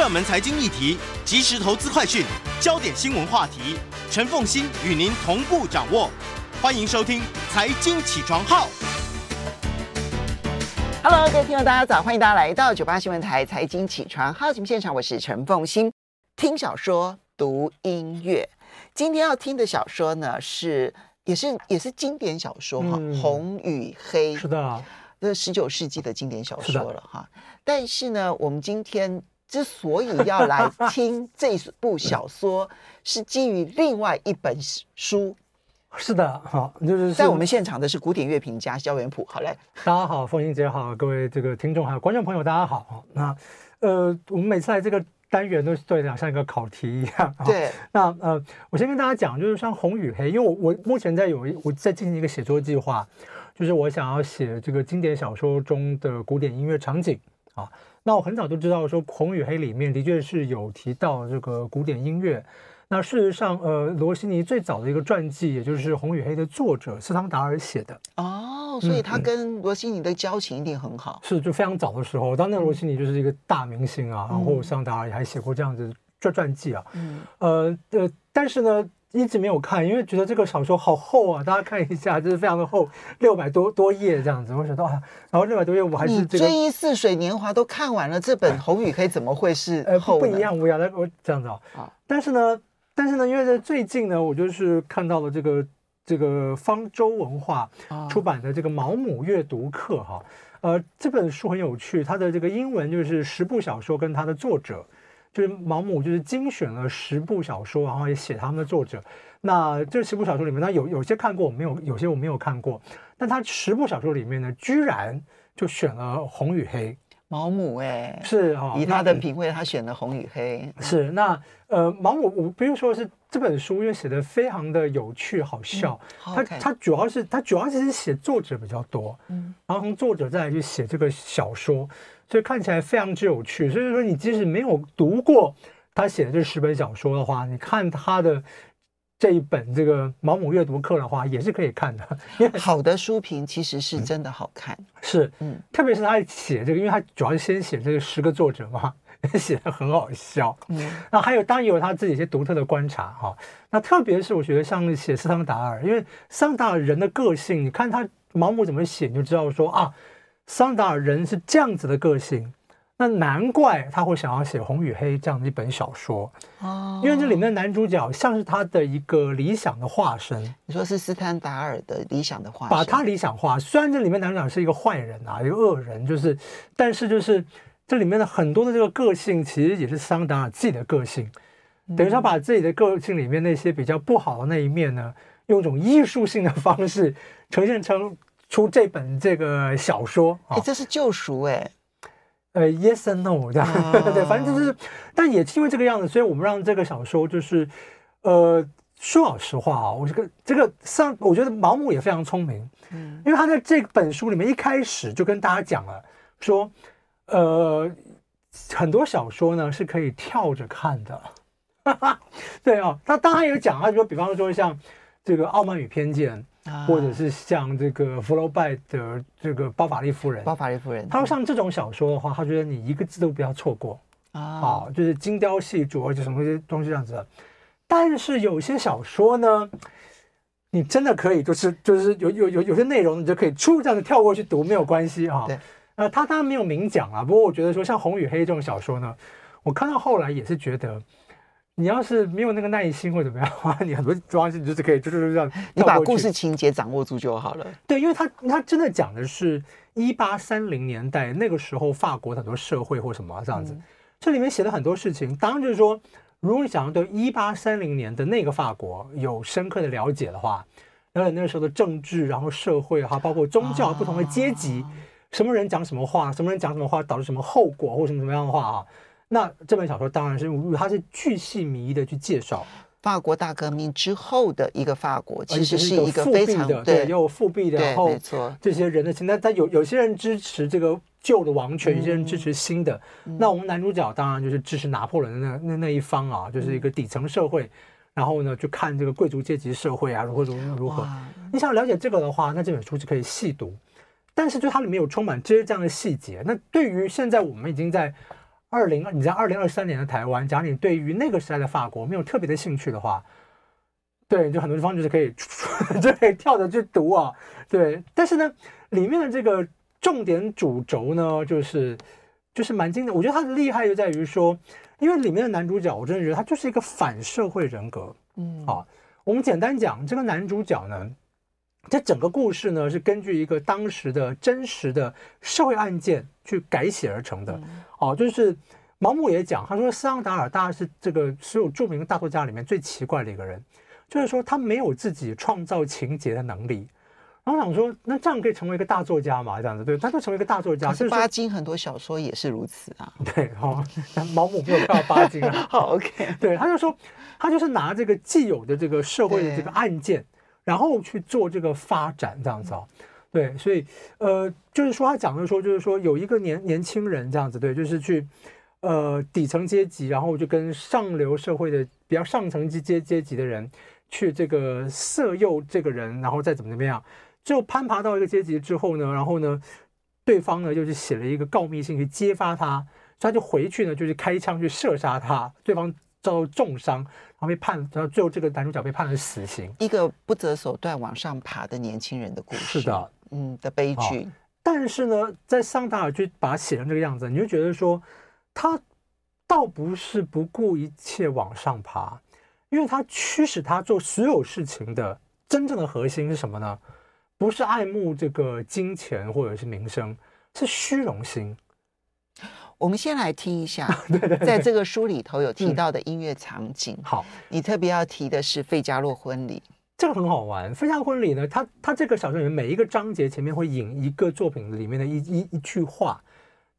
热门财经议题、即时投资快讯、焦点新闻话题，陈凤欣与您同步掌握。欢迎收听《财经起床号》。Hello，各位听众，大家早！欢迎大家来到九八新闻台《财经起床号》节目现场，我是陈凤欣。听小说，读音乐。今天要听的小说呢，是也是也是经典小说哈，嗯《红与黑》是的，这十九世纪的经典小说了哈。但是呢，我们今天之所以要来听这部小说，是基于另外一本书。是的，好，就是在我们现场的是古典乐评家萧元溥。好嘞，大家好，凤英姐好，各位这个听众还有观众朋友，大家好。那呃，我们每次来这个单元都对讲像一个考题一样。对，那呃，我先跟大家讲，就是像红与黑，因为我我目前在有一我在进行一个写作计划，就是我想要写这个经典小说中的古典音乐场景啊。那我很早就知道说，红与黑里面的确是有提到这个古典音乐。那事实上，呃，罗西尼最早的一个传记，也就是《红与黑》的作者斯汤达尔写的哦，所以他跟罗西尼的交情一定很好。嗯、是，就非常早的时候，当年罗西尼就是一个大明星啊，嗯、然后斯汤达尔也还写过这样子传传记啊。嗯，呃呃，但是呢，一直没有看，因为觉得这个小说好厚啊，大家看一下，就是非常的厚，六百多多页这样子。我想到啊，然后六百多页，我还是这个《追忆似水年华》都看完了，这本《红与黑》怎么会是厚呃不一样？不一样，来我这样子啊。啊，但是呢。但是呢，因为在最近呢，我就是看到了这个这个方舟文化出版的这个《毛姆阅读课》哈，呃，这本书很有趣，它的这个英文就是十部小说跟它的作者，就是毛姆就是精选了十部小说，然后也写他们的作者。那这十部小说里面，那有有些看过，我没有；有些我没有看过。但他十部小说里面呢，居然就选了《红与黑》。毛姆哎，是哈，以他的品味，他选了《红与黑》。是那呃，毛姆，我比如说是这本书，因为写的非常的有趣好笑。他他主要是他主要是写作者比较多，嗯，然后从作者再来去写这个小说，所以看起来非常之有趣。所以说，你即使没有读过他写的这十本小说的话，你看他的。这一本这个毛姆阅读课的话，也是可以看的。因为好的书评其实是真的好看，嗯、是，嗯，特别是他写这个，因为他主要是先写这个十个作者嘛，写的很好笑。嗯，那还有当然有他自己一些独特的观察哈、哦。那特别是我觉得像写斯汤达尔，因为斯汤达尔人的个性，你看他毛姆怎么写，你就知道说啊，斯汤达尔人是这样子的个性。那难怪他会想要写《红与黑》这样的一本小说哦，因为这里面的男主角像是他的一个理想的化身。你说是斯坦达尔的理想的化身，把他理想化。虽然这里面男主角是一个坏人啊，一个恶人，就是，但是就是这里面的很多的这个个性，其实也是斯汤达尔自己的个性。等于他把自己的个性里面那些比较不好的那一面呢，用一种艺术性的方式呈现成出这本这个小说。哎，这是救赎哎。呃，yes and no 这样，对、oh. 反正就是，但也因为这个样子，所以我们让这个小说就是，呃，说老实话啊，我这个这个上，我觉得毛姆也非常聪明，嗯，因为他在这本书里面一开始就跟大家讲了，说，呃，很多小说呢是可以跳着看的，哈哈，对哦，他当然有讲，他说，比方说像这个《傲慢与偏见》。或者是像这个福楼拜的这个《包法利夫人》，包法利夫人，他说像这种小说的话，他觉得你一个字都不要错过啊，啊，就是精雕细琢，而且什么些东西这样子。但是有些小说呢，你真的可以，就是就是有有有有些内容，你就可以出这样子跳过去读，没有关系啊。对，呃，他当然没有明讲啊，不过我觉得说像《红与黑》这种小说呢，我看到后来也是觉得。你要是没有那个耐心或怎么样的话，你很多东西你就是可以就是这样，你把故事情节掌握住就好了。对，因为他他真的讲的是一八三零年代那个时候法国很多社会或什么这样子，这里面写了很多事情。当然就是说，如果你想要对一八三零年的那个法国有深刻的了解的话，了解那个时候的政治，然后社会哈，包括宗教不同的阶级，什么人讲什么话，什么人讲什么话导致什么后果或什么什么样的话啊。那这本小说当然是，它是巨细靡遗的去介绍法国大革命之后的一个法国，其实是一个非常的对，又有复辟的，然后，这些人的心态，但有有些人支持这个旧的王权，有些人支持新的。那我们男主角当然就是支持拿破仑的那那那一方啊，就是一个底层社会，然后呢，就看这个贵族阶级社会啊如何如何如何。你想了解这个的话，那这本书就可以细读，但是就它里面有充满这些这样的细节。那对于现在我们已经在。二零，你在二零二三年的台湾，假如你对于那个时代的法国没有特别的兴趣的话，对，就很多地方就是可以 就可以跳着去读啊。对，但是呢，里面的这个重点主轴呢，就是就是蛮经典。我觉得它的厉害就在于说，因为里面的男主角，我真的觉得他就是一个反社会人格。嗯，啊，我们简单讲这个男主角呢。这整个故事呢，是根据一个当时的真实的社会案件去改写而成的。哦，就是毛姆也讲，他说斯汤达尔大概是这个所有著名的大作家里面最奇怪的一个人，就是说他没有自己创造情节的能力。然后想说，那这样可以成为一个大作家嘛？这样子对，他就成为一个大作家。是巴金很多小说也是如此啊。对，哦，毛姆没有看到巴金啊。好，OK。对，他就说，他就是拿这个既有的这个社会的这个案件。然后去做这个发展，这样子啊，对，所以呃，就是说他讲的说，就是说有一个年年轻人这样子，对，就是去呃底层阶级，然后就跟上流社会的比较上层阶阶阶级的人去这个色诱这个人，然后再怎么怎么样，就攀爬到一个阶级之后呢，然后呢，对方呢就是写了一个告密信去揭发他，他就回去呢就是开枪去射杀他，对方遭到重伤。然后被判，然后最后这个男主角被判了死刑。一个不择手段往上爬的年轻人的故事。是的，嗯，的悲剧。但是呢，在桑达尔就把他写成这个样子，你就觉得说，他倒不是不顾一切往上爬，因为他驱使他做所有事情的真正的核心是什么呢？不是爱慕这个金钱或者是名声，是虚荣心。我们先来听一下，对对对，在这个书里头有提到的音乐场景。嗯、好，你特别要提的是《费加洛婚礼》，这个很好玩。《费加洛婚礼》呢，它它这个小说里面每一个章节前面会引一个作品里面的一一一句话，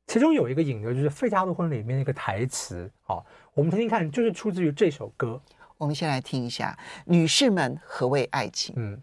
其中有一个引的就是《费加洛婚礼》里面的一个台词。好，我们听听看，就是出自于这首歌。我们先来听一下，女士们，何谓爱情？嗯。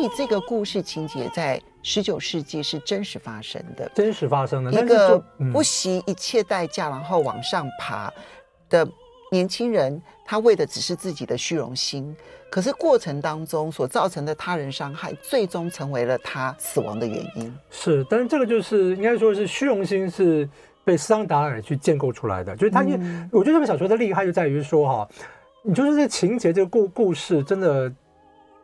以这个故事情节在十九世纪是真实发生的，真实发生的一个不惜一切代价然后往上爬的年轻人，他为的只是自己的虚荣心，可是过程当中所造成的他人伤害，最终成为了他死亡的原因。是，但是这个就是应该说是虚荣心是被斯汤达尔去建构出来的，就是他，因嗯、我觉得这本小说的厉害就在于说哈，你就是这情节这个故故事真的。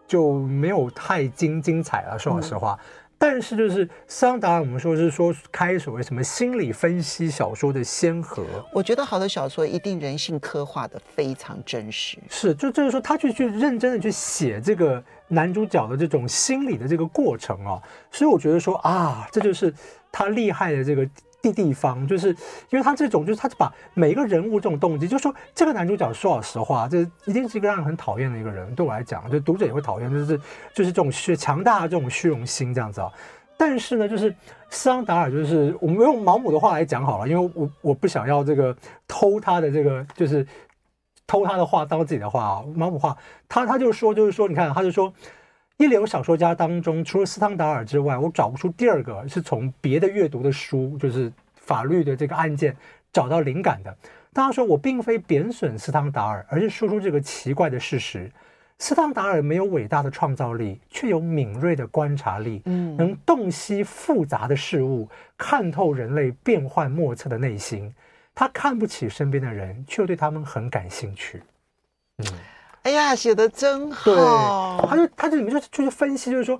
就没有太精精彩了，说老实话。嗯、但是就是桑达，我们说是说开所谓什么心理分析小说的先河。我觉得好的小说一定人性刻画的非常真实。是，就就是说他去去认真的去写这个男主角的这种心理的这个过程啊，所以我觉得说啊，这就是他厉害的这个。地方就是因为他这种，就是他把每一个人物这种动机，就是说这个男主角说老实话，这一定是一个让人很讨厌的一个人。对我来讲，就读者也会讨厌，就是就是这种虚强大的这种虚荣心这样子啊。但是呢，就是斯汤达尔，就是我们用毛姆的话来讲好了，因为我我不想要这个偷他的这个，就是偷他的话当自己的话啊。毛姆话，他他就说，就是说，你看，他就说。一流小说家当中，除了斯汤达尔之外，我找不出第二个是从别的阅读的书，就是法律的这个案件找到灵感的。大家说我并非贬损斯汤达尔，而是说出这个奇怪的事实：斯汤达尔没有伟大的创造力，却有敏锐的观察力，嗯，能洞悉复杂的事物，看透人类变幻莫测的内心。他看不起身边的人，却对他们很感兴趣。嗯。哎呀，写的真好！对，他就他这里面就就是分析，就是说，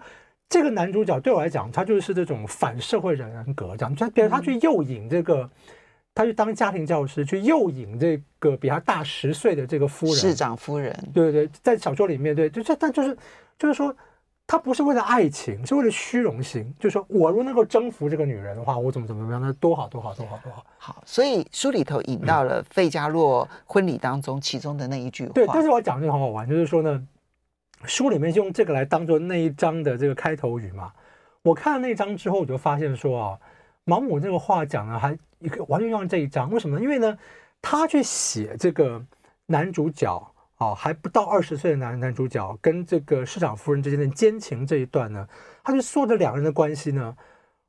这个男主角对我来讲，他就是这种反社会人人格，这样，他比如他去诱引这个，他去当家庭教师，去诱引这个比他大十岁的这个夫人，市长夫人，对对，在小说里面，对，就这，但就是就是说，他不是为了爱情，是为了虚荣心，就是说我如果能够征服这个女人的话，我怎么怎么样，那多好多好多好多好。好，所以书里头引到了费加洛婚礼当中其中的那一句话，对，但是我讲这个很好玩，就是说呢。书里面用这个来当做那一章的这个开头语嘛。我看了那一章之后，我就发现说啊，毛姆这个话讲的还一个完全用这一章，为什么呢？因为呢，他去写这个男主角啊，还不到二十岁的男男主角跟这个市长夫人之间的奸情这一段呢，他就说的两个人的关系呢，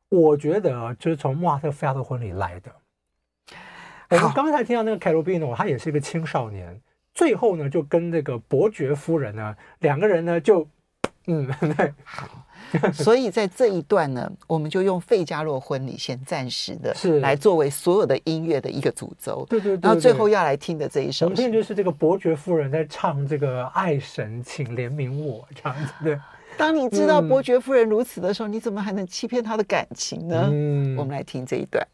我觉得就是从莫扎特菲亚的婚礼来的。我们刚才听到那个凯罗宾诺，他也是一个青少年。最后呢，就跟这个伯爵夫人呢，两个人呢就，嗯，对，好，所以在这一段呢，我们就用费加洛婚礼先暂时的，是来作为所有的音乐的一个主轴，对对对，然后最后要来听的这一首，我们听就是这个伯爵夫人在唱这个爱神，请怜悯我这样子，对。当你知道伯爵夫人如此的时候，嗯、你怎么还能欺骗她的感情呢？嗯，我们来听这一段。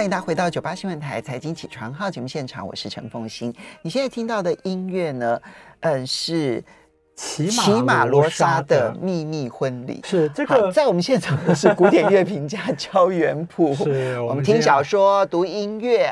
欢迎大家回到九八新闻台财经起床号节目现场，我是陈凤欣。你现在听到的音乐呢，嗯，是骑马罗莎的秘密婚礼。是这个，在我们现场的是古典乐评家 焦元溥。是我们听小说、读音乐。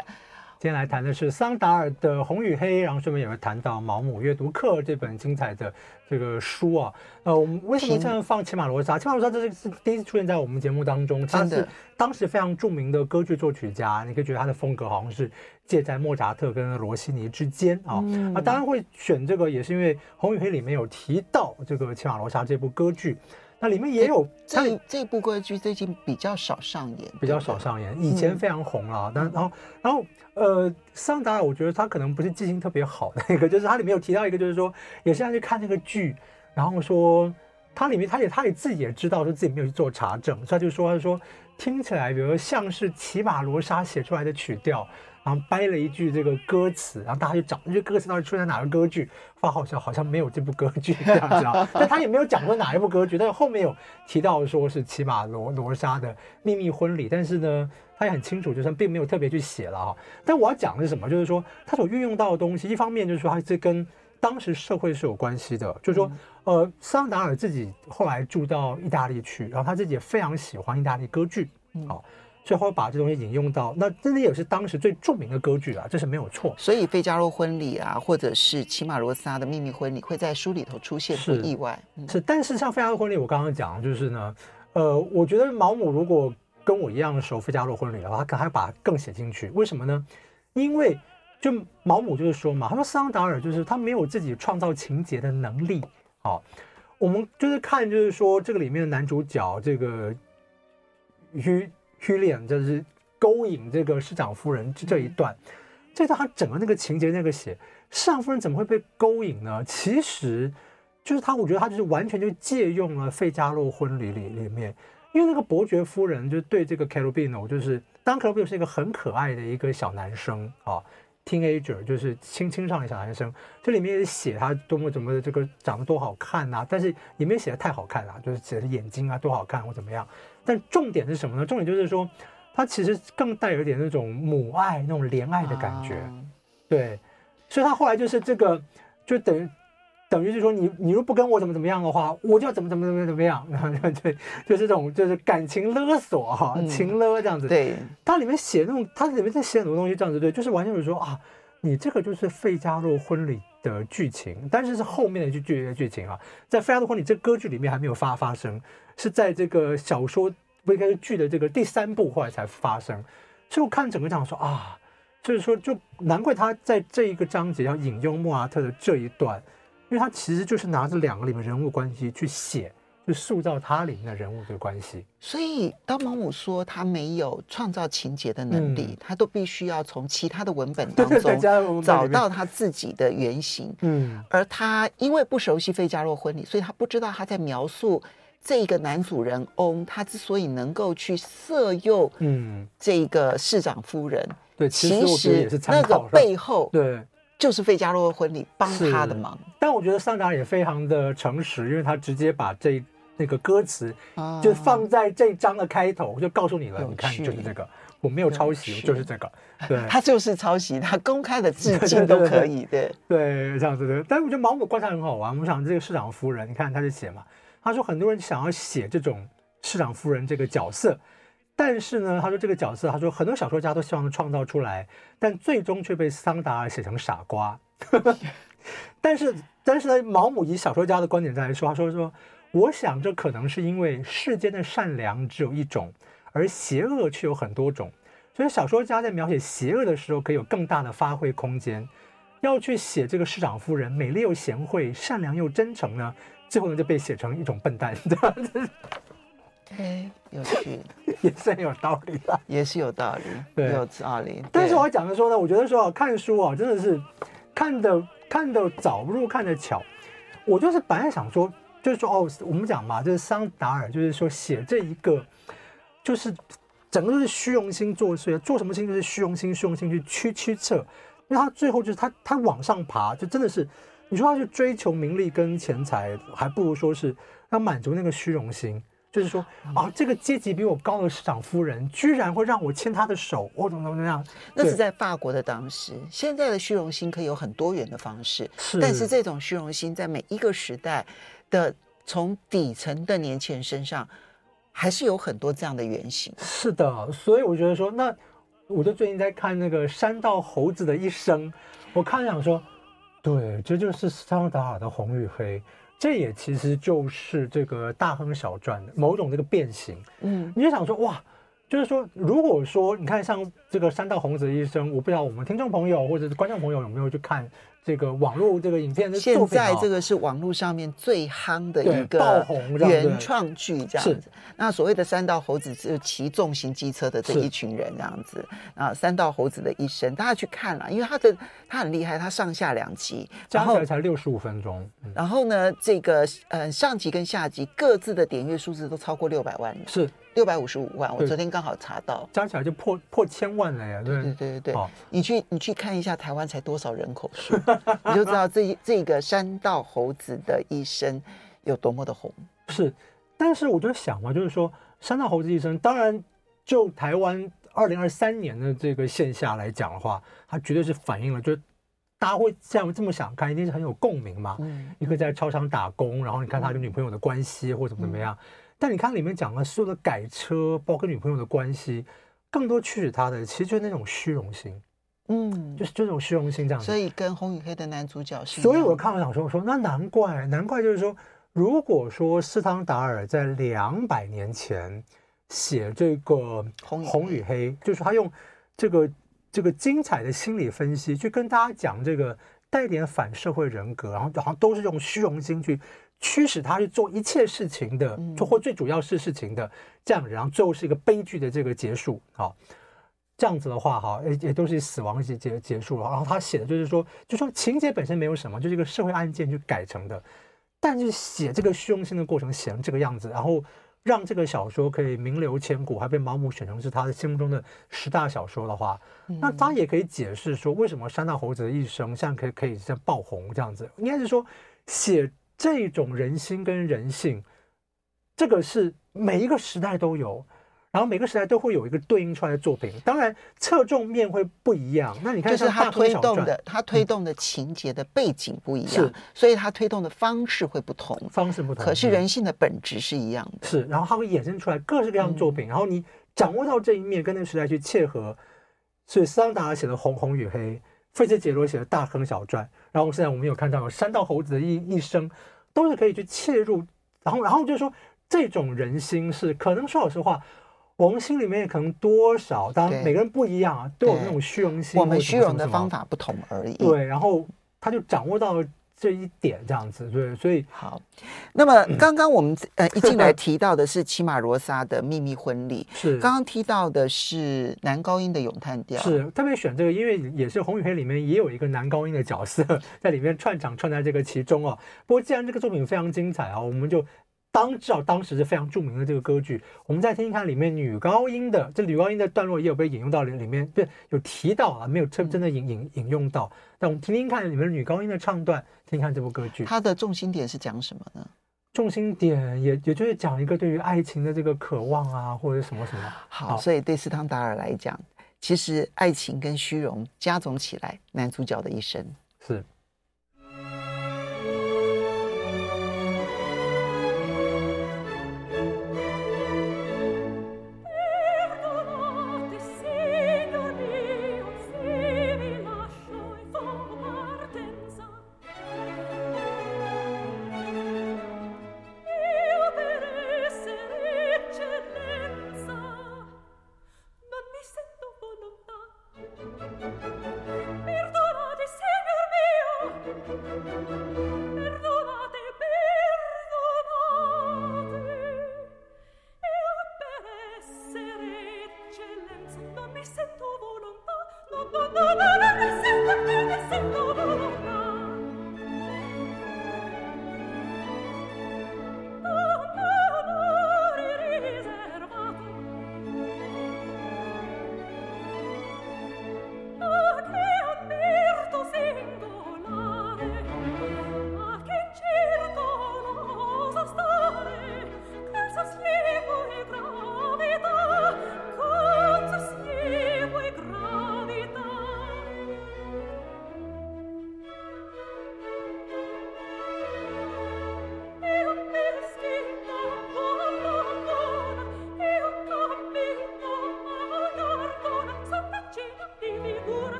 今天来谈的是桑达尔的《红与黑》，然后顺便也会谈到毛姆阅读课这本精彩的这个书啊。呃，我们为什么这样放骑马罗莎？骑马罗莎这是是第一次出现在我们节目当中，他是当时非常著名的歌剧作曲家，你可以觉得他的风格好像是介在莫扎特跟罗西尼之间啊。嗯、啊，当然会选这个，也是因为《红与黑》里面有提到这个骑马罗莎这部歌剧。那里面也有这这部歌剧最近比较少上演，比较少上演，以前非常红了。但然后然后呃，桑达尔我觉得他可能不是记性特别好的那个，就是他里面有提到一个，就是说也是要去看那个剧，然后说他里面他也他也自己也知道说自己没有去做查证，所以他就说他说听起来比如说像是齐马罗莎写出来的曲调。然后掰了一句这个歌词，然后大家就找这句歌词到底出现在哪个歌剧，发好笑，好像没有这部歌剧 这样子啊。但他也没有讲过哪一部歌剧，但是后面有提到说是骑马罗罗莎的秘密婚礼，但是呢，他也很清楚，就是并没有特别去写了哈。但我要讲的是什么？就是说他所运用到的东西，一方面就是说他是跟当时社会是有关系的，就是说呃，桑达尔自己后来住到意大利去，然后他自己也非常喜欢意大利歌剧，好。最后把这东西引用到，那真的也是当时最著名的歌剧啊，这是没有错。所以费加罗婚礼啊，或者是齐马罗莎的秘密婚礼会在书里头出现，不意外。是，嗯、是，但是像费加罗婚礼，我刚刚讲就是呢，呃，我觉得毛姆如果跟我一样熟费加罗婚礼的话，他可能还把它更写进去。为什么呢？因为就毛姆就是说嘛，他说桑达尔就是他没有自己创造情节的能力。好，我们就是看就是说这个里面的男主角这个于。Julian 就是勾引这个市长夫人这一段，这段他整个那个情节那个写市长夫人怎么会被勾引呢？其实就是他，我觉得他就是完全就借用了费加洛婚礼里里面，因因为那个伯爵夫人就对这个 c a r o b i n o 就是当 c a r o b i n o 是一个很可爱的一个小男生啊，teenager，就是青青少年小男生。这里面也写他多么怎么这个长得多好看呐，但是也没写的太好看啊，就是写的眼睛啊多好看或怎么样。但重点是什么呢？重点就是说，他其实更带有一点那种母爱、那种怜爱的感觉，对。所以他后来就是这个，就等于。等于是说你你如果不跟我怎么怎么样的话，我就要怎么怎么怎么怎么样，然 后对，就是这种就是感情勒索哈，嗯、情勒这样子。对，它里面写那种，它里面在写很多东西这样子，对，就是完全就是说啊，你这个就是费加罗婚礼的剧情，但是是后面的剧剧剧情啊，在费加罗婚礼这歌剧里面还没有发发生，是在这个小说不应该是剧的这个第三部后来才发生。所以我看整个讲说啊，就是说就难怪他在这一个章节要引用莫阿特的这一段。因为他其实就是拿着两个里面人物关系去写，去塑造他里面的人物的关系。所以当毛姆说他没有创造情节的能力，嗯、他都必须要从其他的文本当中找到他自己的原型。嗯，而他因为不熟悉费加洛婚礼，所以他不知道他在描述这个男主人翁，他之所以能够去色诱，嗯，这个市长夫人，对，其实那个背后，对。就是费加洛的婚礼帮他的忙，但我觉得桑达尔也非常的诚实，因为他直接把这那个歌词就放在这章的开头，我、就告诉你了，你看就是这个，我没有抄袭，就是这个，对，他就是抄袭，他公开的致敬都可以，对对，这样子的。但是我觉得毛姆观察很好玩，我想这个市长夫人，你看他就写嘛，他说很多人想要写这种市长夫人这个角色。但是呢，他说这个角色，他说很多小说家都希望创造出来，但最终却被桑达尔写成傻瓜。但是，但是呢，毛姆以小说家的观点再来说，他说说，我想这可能是因为世间的善良只有一种，而邪恶却有很多种，所以小说家在描写邪恶的时候，可以有更大的发挥空间。要去写这个市长夫人美丽又贤惠、善良又真诚呢，最后呢就被写成一种笨蛋。对吧 哎，有趣，也是很有道理的，也是有道理，对，有道理。但是我要讲的说呢，我觉得说看书啊，真的是看的看的早不如看的巧。我就是本来想说，就是说哦，我们讲嘛，就是桑达尔，就是说写这一个，就是整个都是虚荣心作祟，做什么事情都是虚荣心，虚荣心去驱驱策，因为他最后就是他他往上爬，就真的是你说他去追求名利跟钱财，还不如说是要满足那个虚荣心。就是说啊，这个阶级比我高的市长夫人，居然会让我牵她的手，我怎么怎么样？那是在法国的当时，现在的虚荣心可以有很多元的方式，是。但是这种虚荣心在每一个时代的从底层的年轻人身上，还是有很多这样的原型。是的，所以我觉得说，那我就最近在看那个《山道猴子的一生》，我看想说，对，这就是斯汤达尔的红与黑。这也其实就是这个大亨小传的某种这个变形，嗯，你就想说哇，就是说，如果说你看像这个山道猴子医生，我不知道我们听众朋友或者是观众朋友有没有去看。这个网络这个影片的现在这个是网络上面最夯的一个爆红原创剧，这样子。那所谓的山道猴子是骑重型机车的这一群人，这样子啊。山道猴子的一生，大家去看了，因为他的他很厉害，他上下两集，加起来才六十五分钟。然后呢，这个呃上集跟下集各自的点阅数字都超过六百万人，是。六百五十五万，我昨天刚好查到，加起来就破破千万了呀！对对对对对，哦、你去你去看一下台湾才多少人口数，你就知道这这个山道猴子的一生有多么的红。是，但是我就想嘛，就是说山道猴子一生，当然就台湾二零二三年的这个线下来讲的话，它绝对是反映了，就大家会这样这么想看，一定是很有共鸣嘛。嗯，一个在超商打工，然后你看他跟女朋友的关系或者怎么怎么样。嗯但你看里面讲了所有的改车，包括跟女朋友的关系，更多驱使他的其实就是那种虚荣心，嗯，就是这种虚荣心这样子。所以跟红与黑的男主角是。所以我看完想说，我说那难怪，难怪就是说，如果说斯汤达尔在两百年前写这个红红与黑，就是他用这个这个精彩的心理分析去跟大家讲这个带点反社会人格，然后好像都是用虚荣心去。驱使他去做一切事情的，就或最主要是事情的这样，然后最后是一个悲剧的这个结束。好，这样子的话，哈，也也都是死亡结结结束了。然后他写的就是说，就说情节本身没有什么，就是一个社会案件去改成的，但是写这个虚荣心的过程写成这个样子，然后让这个小说可以名留千古，还被毛姆选成是他的心目中的十大小说的话，嗯、那他也可以解释说，为什么山大猴子的一生现在可以可以这样爆红这样子？应该是说，写这种人心跟人性，这个是每一个时代都有。然后每个时代都会有一个对应出来的作品，当然侧重面会不一样。那你看，就是他推动的，他推动的情节的背景不一样，是，所以他推动的方式会不同，方式不同。可是人性的本质是一样的。是，然后他会衍生出来各式各样的作品，嗯、然后你掌握到这一面，跟那个时代去切合。所以桑达尔写的《红红与黑》，费兹杰罗写的《大亨小传》，然后现在我们有看到有山道猴子的一一生，都是可以去切入。然后，然后就是说，这种人心是可能说老实话。我们心里面也可能多少，当然每个人不一样啊，都有那种虚荣心。我们虚荣的方法不同而已。对，然后他就掌握到了这一点，这样子，对，所以好。那么刚刚我们呃一进来提到的是骑马罗莎的秘密婚礼，是刚刚提到的是男高音的咏叹调，是特别选这个，因为也是《红与黑》里面也有一个男高音的角色 在里面串场串在这个其中哦。不过既然这个作品非常精彩啊，我们就。当至少当时是非常著名的这个歌剧，我们再听听看里面女高音的，这女高音的段落也有被引用到里里面，对，有提到啊，没有真真的引引引用到。但我们听听看里面女高音的唱段，听听看这部歌剧，它的重心点是讲什么呢？重心点也也就是讲一个对于爱情的这个渴望啊，或者什么什么。好，好，所以对斯汤达尔来讲，其实爱情跟虚荣加总起来，男主角的一生是。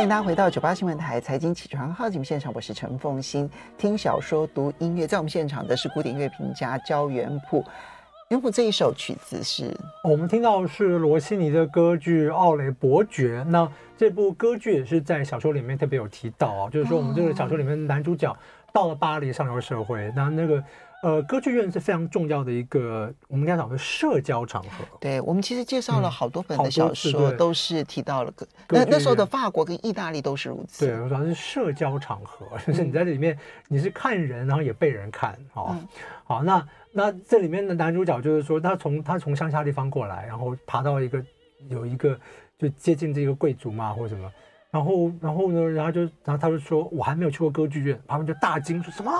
欢迎大家回到九八新闻台财经起床号节目现场，我是陈凤欣。听小说、读音乐，在我们现场的是古典乐评家焦元溥。元溥这一首曲子是，我们听到是罗西尼的歌剧《奥雷伯爵》。那这部歌剧也是在小说里面特别有提到啊，就是说我们这个小说里面男主角到了巴黎上流社会，那那个。呃，歌剧院是非常重要的一个，我们应该讲的社交场合。对，我们其实介绍了好多本的小说，都是提到了歌。那那时候的法国跟意大利都是如此。对，主要是社交场合，就是你在这里面你是看人，然后也被人看。好，好，那那这里面的男主角就是说，他从他从乡下地方过来，然后爬到一个有一个就接近这个贵族嘛，或者什么，然后然后呢，然后就然后他就说，我还没有去过歌剧院，旁边就大惊说什么？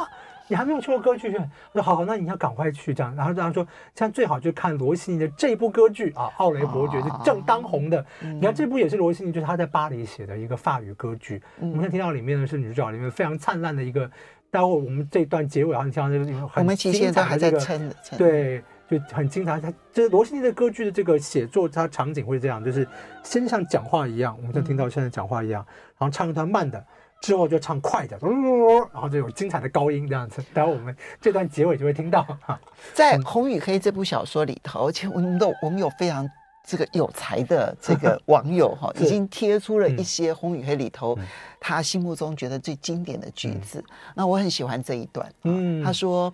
你还没有去过歌剧院？我说好好，那你要赶快去这样。然后这样说，现在最好就看罗西尼的这部歌剧啊，《奥雷伯爵》是正当红的。你看这部也是罗西尼，就是他在巴黎写的一个法语歌剧。我们看听到里面呢是女主角里面非常灿烂的一个。待会我们这段结尾好像听到这个很精彩的这个，我们其实现在还在撑，对，就很精彩。他就是罗西尼的歌剧的这个写作，它场景会这样，就是先像讲话一样，我们就听到现在讲话一样，然后唱一段慢的。之后就唱快的，然后就有精彩的高音这样子。待会我们这段结尾就会听到。在《红与黑》这部小说里头，而且我们都我们有非常这个有才的这个 网友哈，已经贴出了一些《红与黑》里头他心目中觉得最经典的句子。那我很喜欢这一段。嗯，他说：“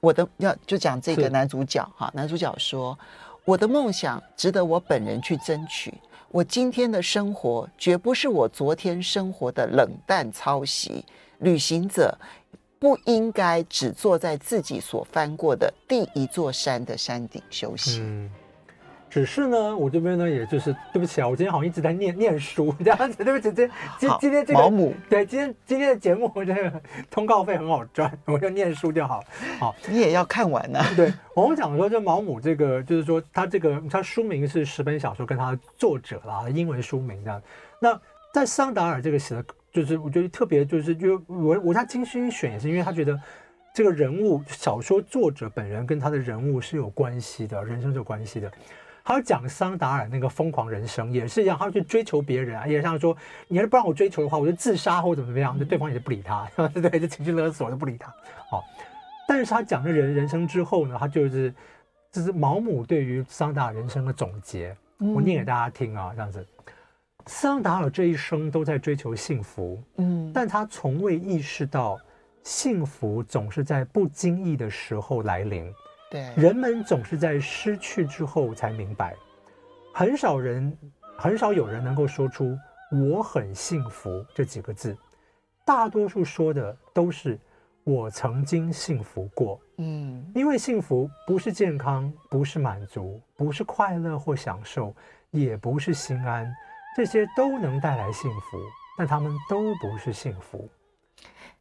我的要就讲这个男主角哈，男主角说，我的梦想值得我本人去争取。”我今天的生活绝不是我昨天生活的冷淡抄袭。旅行者不应该只坐在自己所翻过的第一座山的山顶休息。只是呢，我这边呢，也就是对不起啊，我今天好像一直在念念书这样子，对不起，今今今天这个毛姆对今天今天的节目，这个通告费很好赚，我就念书就好。好，你也要看完呢、啊。对，我们讲说这毛姆这个，就是说他这个他书名是十本小说跟他的作者啦，英文书名这样。那在桑达尔这个写的，就是我觉得特别，就是就我我他精心选也是因为他觉得这个人物小说作者本人跟他的人物是有关系的，人生是有关系的。他要讲桑达尔那个疯狂人生也是一样，他要去追求别人啊，也像说，你要是不让我追求的话，我就自杀或者怎么样，那对方也是不理他，对对，就情绪勒索，就不理他。好，但是他讲的人人生之后呢，他就是这是毛姆对于桑达尔人生的总结，我念给大家听啊，这样子，桑达尔这一生都在追求幸福，嗯，但他从未意识到幸福总是在不经意的时候来临。对，人们总是在失去之后才明白，很少人，很少有人能够说出“我很幸福”这几个字，大多数说的都是“我曾经幸福过”。嗯，因为幸福不是健康，不是满足，不是快乐或享受，也不是心安，这些都能带来幸福，但他们都不是幸福。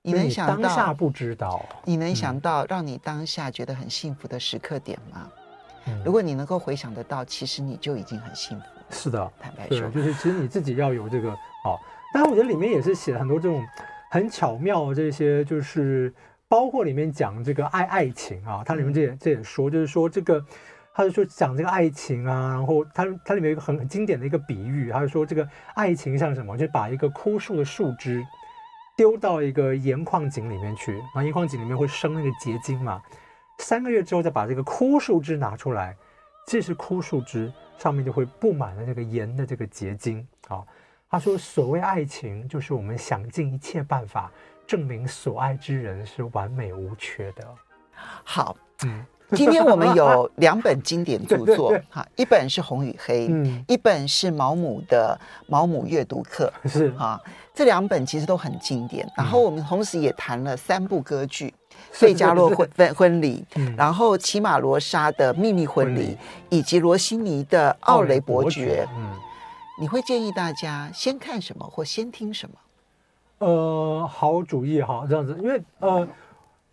你能想到当下不知道？你能想到让你当下觉得很幸福的时刻点吗？嗯、如果你能够回想得到，其实你就已经很幸福。是的，坦白说，就是其实你自己要有这个好。但是我觉得里面也是写了很多这种很巧妙的这些，就是包括里面讲这个爱爱情啊，它里面这也这也说，就是说这个，他就说讲这个爱情啊，然后它它里面有一个很很经典的一个比喻，他就说这个爱情像什么，就把一个枯树的树枝。丢到一个盐矿井里面去，然后盐矿井里面会生那个结晶嘛。三个月之后再把这个枯树枝拿出来，这是枯树枝上面就会布满了这个盐的这个结晶。啊，他说，所谓爱情，就是我们想尽一切办法证明所爱之人是完美无缺的。好，嗯。今天我们有 两本经典著作，哈，一本是《红与黑》，嗯，一本是毛姆的《毛姆阅读课》，是哈，这两本其实都很经典。然后我们同时也谈了三部歌剧，《费加洛婚婚婚礼》，然后骑马罗莎的《秘密婚礼》，以及罗西尼的《奥雷伯爵》。嗯，你会建议大家先看什么或先听什么？呃，好主意哈，这样子，因为呃。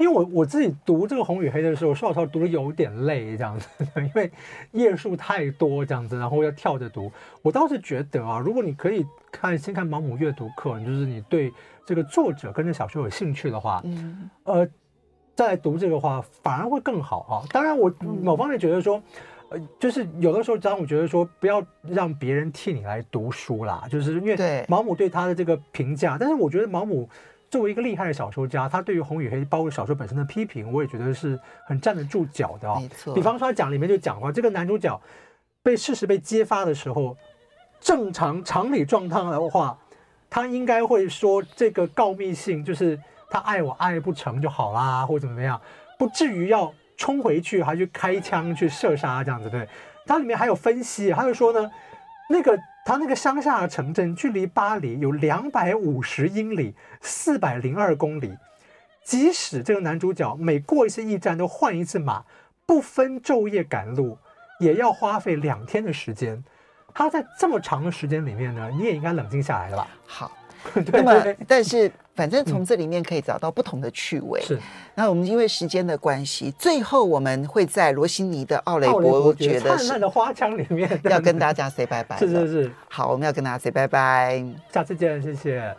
因为我我自己读这个《红与黑》的时候，说老实话读的有点累，这样子，因为页数太多，这样子，然后要跳着读。我倒是觉得啊，如果你可以看先看毛姆阅读课，就是你对这个作者跟这小说有兴趣的话，嗯，呃，再来读这个话反而会更好啊。当然，我某方面觉得说，呃，就是有的时候张我觉得说，不要让别人替你来读书啦，就是因为毛姆对他的这个评价，但是我觉得毛姆作为一个厉害的小说家，他对于《红与黑》包括小说本身的批评，我也觉得是很站得住脚的哦。没错，比方说他讲里面就讲过，这个男主角被事实被揭发的时候，正常常理状态的话，他应该会说这个告密信就是他爱我爱不成就好啦，或者怎么样，不至于要。冲回去还去开枪去射杀这样子，对，它里面还有分析，他就说呢，那个他那个乡下的城镇距离巴黎有两百五十英里，四百零二公里，即使这个男主角每过一次驿站都换一次马，不分昼夜赶路，也要花费两天的时间。他在这么长的时间里面呢，你也应该冷静下来了吧？好。那么，但是反正从这里面可以找到不同的趣味。是，那我们因为时间的关系，最后我们会在罗西尼的奥雷伯爵的灿烂的花腔里面，要跟大家 say 拜拜。是是是，好，我们要跟大家 say 拜拜，下次见，谢谢。